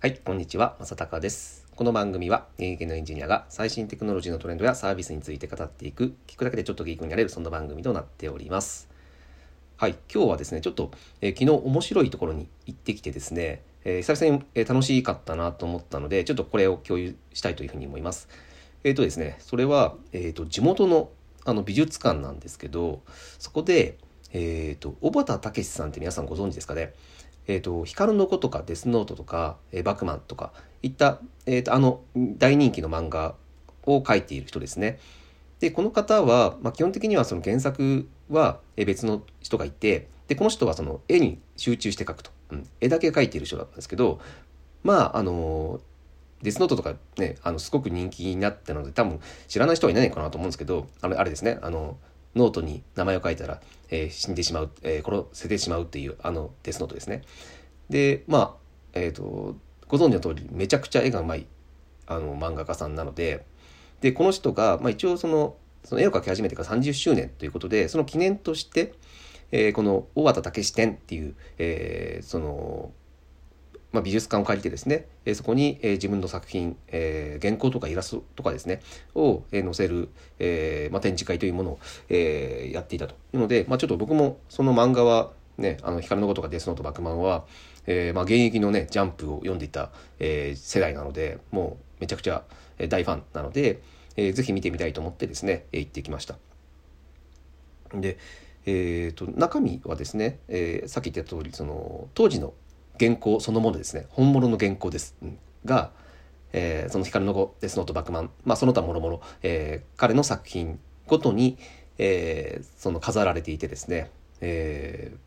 はい、こんにちは、まさたかです。この番組は現役のエンジニアが最新テクノロジーのトレンドやサービスについて語っていく、聞くだけでちょっとギークになれるそんな番組となっております。はい、今日はですね、ちょっと、えー昨日面白いところに行ってきてですね、えー久々に、えー楽しかったなと思ったので、ちょっとこれを共有したいというふうに思います。えっ、とですね、それは、えっ、と、地元のあの美術館なんですけど、そこで、えっ、と、小畑武さんって皆さんご存知ですかね？えー、と光の子とかデスノートとか、えーバクマンとかいった、えー、とあの大人気の漫画を描いている人ですね。でこの方は、まあ、基本的にはその原作は別の人がいてでこの人はその絵に集中して描くと、うん、絵だけ描いている人だったんですけどまああのデスノートとかねあのすごく人気になったので多分知らない人はいないのかなと思うんですけどあれあれですねあのノートに名前を書いたら、えー死んでしまう、えー殺せてしまうっていうあのデスノートですね。でまあえっ、とご存知の通りめちゃくちゃ絵がうまいあの漫画家さんなのででこの人が、まあ、一応そのその絵を描き始めてから30周年ということでその記念として、えーこの大畑武史展っていう、えーその、まあ、美術館を借りてですね、えーそこに、えー自分の作品、えー原稿とかイラストとかですねを、えー載せる、えーまあ、展示会というものを、えーやっていたというので、まあ、ちょっと僕もその漫画はねあの光の子とかデスノートバックマンは、えーまあ、現役のねジャンプを読んでいた、えー世代なのでもうめちゃくちゃ大ファンなので、えーぜひ見てみたいと思ってですね、えー行ってきました。で、えー、と中身はですね、えーさっき言った通りその当時の原稿そのものですね。本物の原稿です、が、えーその光の子デスノートバックマン、まあ、その他もろもろえ彼の作品ごとに、えーその飾られていてですね、えー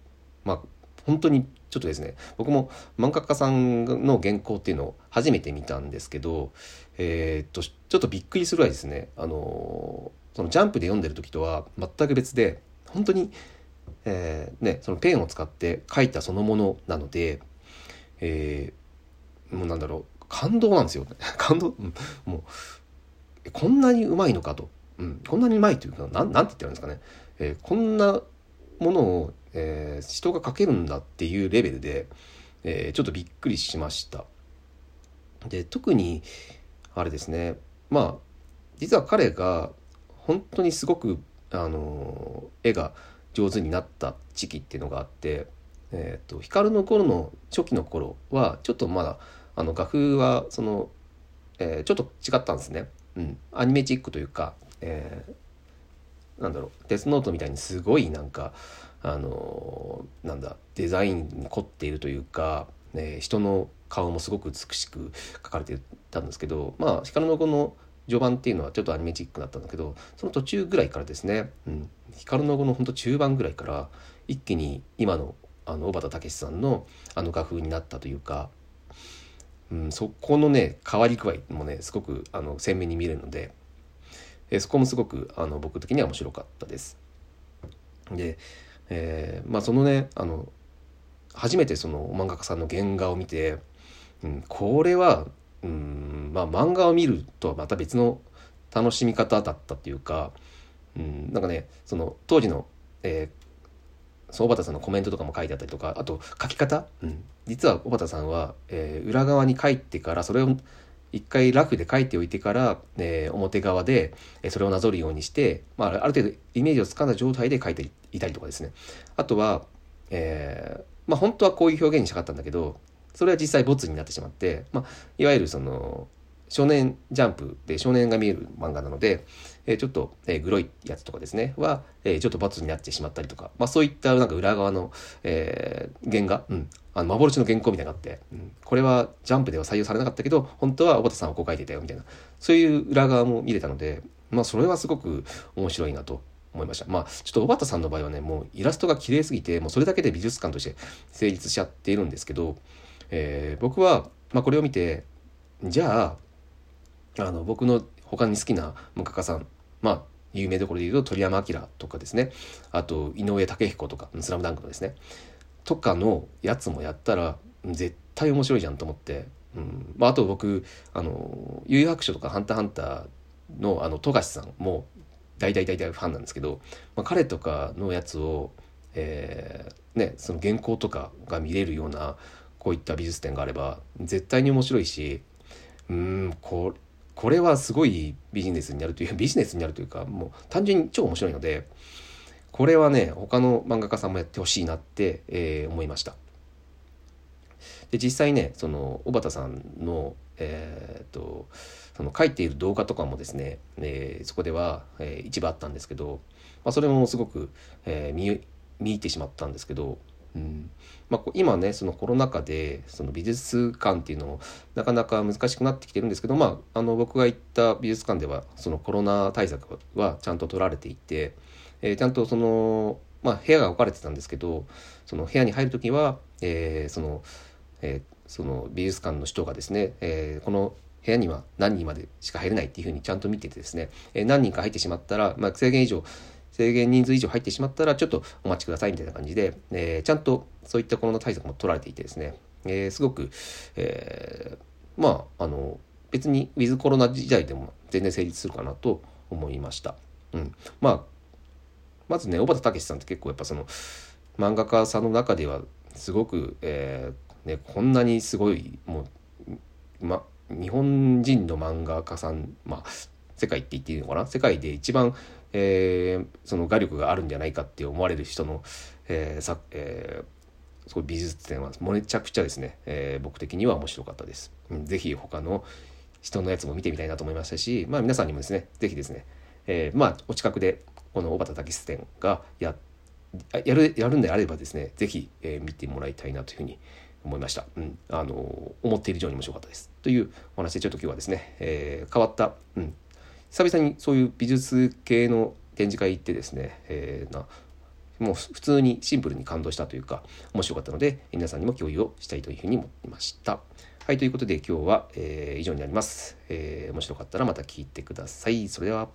まあ本当にちょっとですね。僕も漫画家さんの原稿っていうのを初めて見たんですけどえーっとちょっとびっくりするぐらいですね。あのそのジャンプで読んでる時とは全く別で本当に、えーね、そのペンを使って書いたそのものなので、えーもうなんだろう感動なんですよ。感動、もうこんなにうまいのかと、うん、こんなにうまいというかなんなんて言ってるんですかね、えーこんなものを、えー人が書けるんだっていうレベルで、えーちょっとびっくりしました。で特にあれですね。まあ実は彼が本当にすごくあの絵が上手になった時期っていうのがあって、えー、と光の頃の初期の頃はちょっとまだあの画風はその、えーちょっと違ったんですね。うん、アニメチックというか、えーなんだろうデスノートみたいにすごいなんかあのーなんだデザインに凝っているというか、えー人の顔もすごく美しく描かれてたんですけどまあ光の子の序盤っていうのはちょっとアニメチックだったんだけどその途中ぐらいからですね、うん、光の子の本当中盤ぐらいから一気に今のあの小畑武さんのあの画風になったというか、うん、そこのね変わり具合もねすごくあの鮮明に見れるので、えそこもすごくあの僕的には面白かったです。で、えーまあそのねあの初めてその漫画家さんの原画を見て、うん、これは、うんまあ、漫画を見るとはまた別の楽しみ方だったっていうか、うん、なんかねその当時の、えーその小畑さんのコメントとかも書いてあったりとかあと書き方、うん、実は小畑さんは、えー裏側に書いてからそれを一回ラフで書いておいてから、えー表側でそれをなぞるようにして、まあ、ある程度イメージをつかんだ状態で書いていたりとかですね。あとは、えーまあ本当はこういう表現にしたかったんだけどそれは実際ボツになってしまって、まあ、いわゆるその少年ジャンプで少年が見える漫画なので、えちょっと、えーグロいやつとかですねは、えちょっとボツになってしまったりとか、まあ、そういったなんか裏側の、えー原画、うん、あの幻の原稿みたいなのがあって、うん、これはジャンプでは採用されなかったけど本当は小畑さんはこう書いてたよみたいな。そういう裏側も見れたので、まあ、それはすごく面白いなと思いました。まあ、ちょっと小畑さんの場合はね、もうイラストが綺麗すぎて、もうそれだけで美術館として成立しちゃっているんですけど、えー僕は、まあ、これを見て、じゃあ、あの、僕の他に好きな画家さん、まあ、有名どころで言うと鳥山明とかですね、あと井上武彦とか、スラムダンクのですね、とかのやつもやったら、絶対面白いじゃんと思って、うん。まあ、あと僕、あの、悠々白書とかハンターハンターの、あの、富樫さんも大大大大ファンなんですけど、まあ、彼とかのやつを、えーね、その原稿とかが見れるようなこういった美術展があれば絶対に面白いしうんここれはすごいビジネスになるという ビジネスになるというかもう単純に超面白いのでこれはね他の漫画家さんもやってほしいなって、えー、思いました。で実際ねその小畑さんのえー、っとその書いている動画とかもですね、えー、そこでは、えー、一部あったんですけど、まあ、それもすごく、えー、見見入ってしまったんですけど、うん。まあ、今ねそのコロナ禍でその美術館っていうのもなかなか難しくなってきてるんですけど、まあ、あの僕が行った美術館ではそのコロナ対策はちゃんと取られていて、えー、ちゃんとその、まあ、部屋が置かれてたんですけどその部屋に入る時は、えー、その、えー、その美術館の人がですね、えー、この部屋には何人までしか入れないっていうふうにちゃんと見ててですね、えー、何人か入ってしまったら、まあ、制限以上制限人数以上入ってしまったらちょっとお待ちくださいみたいな感じで、えー、ちゃんとそういったコロナ対策も取られていてですね、えー、すごく、えー、まああの別にウィズコロナ時代でも全然成立するかなと思いました。うん、まあまずね小畑武さんって結構やっぱその漫画家さんの中ではすごく、えーね、こんなにすごいもう、ま、日本人の漫画家さんまあ世界って言っていいのかな？世界で一番えー、その画力があるんじゃないかって思われる人の、えーさえー、そうい美術展はめちゃくちゃですね、えー、僕的には面白かったです。うん、ぜひ他の人のやつも見てみたいなと思いましたし、まあ、皆さんにもですねぜひですね、えー、まあお近くでこの小畑武展がややるやるんであればですねぜひ、えー、見てもらいたいなというふうに思いました。うん、あの思っている以上に面白かったです。というお話でちょっと今日はですね、えー、変わった、うん、久々にそういう美術系の展示会行ってですね、えー、なもう普通にシンプルに感動したというか面白かったので皆さんにも共有をしたいというふうに思いました。はいということで今日は、えー、以上になります、えー、面白かったらまた聞いてください。それでは。